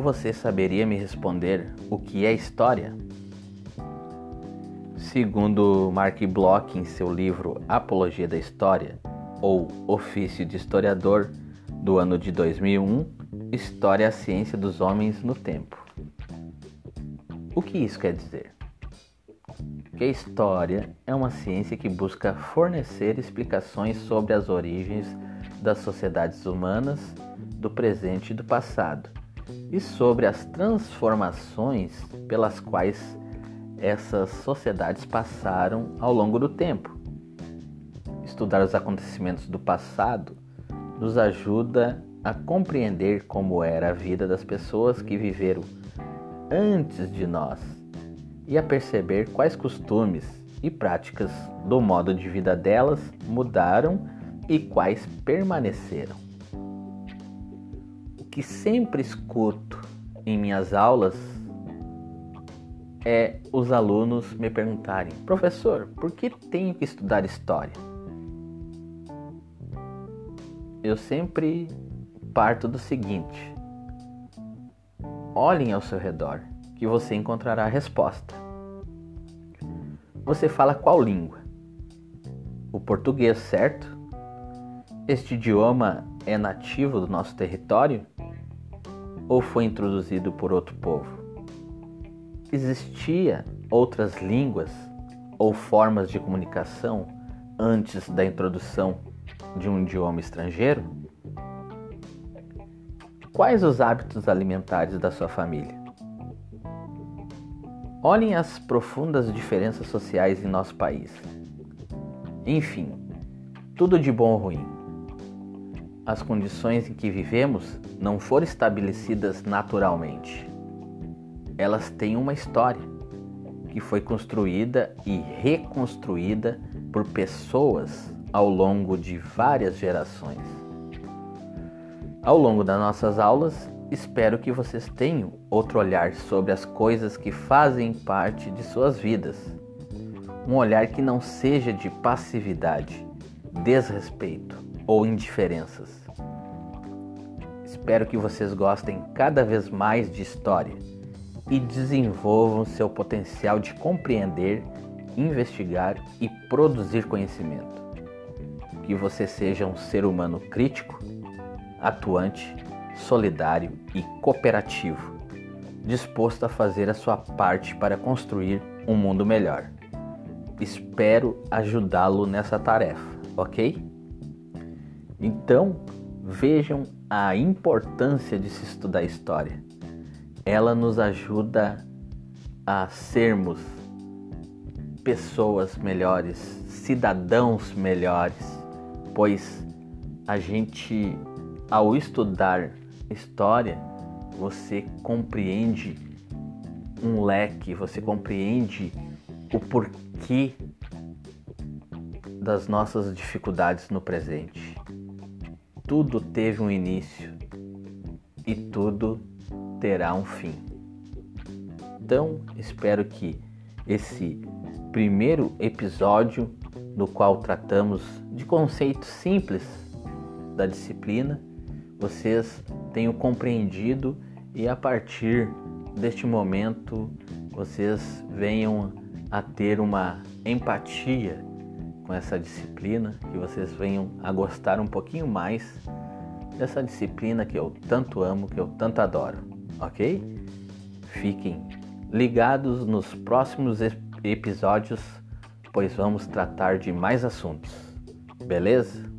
você saberia me responder o que é história? Segundo Mark Bloch em seu livro Apologia da História, ou Ofício de Historiador, do ano de 2001, História é a Ciência dos Homens no Tempo. O que isso quer dizer? Que a história é uma ciência que busca fornecer explicações sobre as origens das sociedades humanas do presente e do passado e sobre as transformações pelas quais essas sociedades passaram ao longo do tempo. Estudar os acontecimentos do passado nos ajuda a compreender como era a vida das pessoas que viveram antes de nós e a perceber quais costumes e práticas do modo de vida delas mudaram e quais permaneceram. Que sempre escuto em minhas aulas é os alunos me perguntarem: professor, por que tenho que estudar história? Eu sempre parto do seguinte: olhem ao seu redor que você encontrará a resposta. Você fala qual língua? O português, certo? Este idioma é nativo do nosso território ou foi introduzido por outro povo? Existia outras línguas ou formas de comunicação antes da introdução de um idioma estrangeiro? Quais os hábitos alimentares da sua família? Olhem as profundas diferenças sociais em nosso país. Enfim, tudo de bom ou ruim. As condições em que vivemos não foram estabelecidas naturalmente elas têm uma história que foi construída e reconstruída por pessoas ao longo de várias gerações. Ao longo das nossas aulas, espero que vocês tenham outro olhar sobre as coisas que fazem parte de suas vidas. Um olhar que não seja de passividade, desrespeito ou indiferenças. Espero que vocês gostem cada vez mais de história e desenvolvam seu potencial de compreender, investigar e produzir conhecimento. Que você seja um ser humano crítico, atuante, solidário e cooperativo, disposto a fazer a sua parte para construir um mundo melhor. Espero ajudá-lo nessa tarefa, ok? Então, vejam a importância de se estudar história ela nos ajuda a sermos pessoas melhores, cidadãos melhores, pois a gente, ao estudar história, você compreende um leque, você compreende o porquê das nossas dificuldades no presente. Tudo teve um início e tudo terá um fim. Então, espero que esse primeiro episódio, no qual tratamos de conceitos simples da disciplina, vocês tenham compreendido e a partir deste momento vocês venham a ter uma empatia com essa disciplina, que vocês venham a gostar um pouquinho mais dessa disciplina que eu tanto amo, que eu tanto adoro ok? Fiquem ligados nos próximos episódios, pois vamos tratar de mais assuntos, beleza?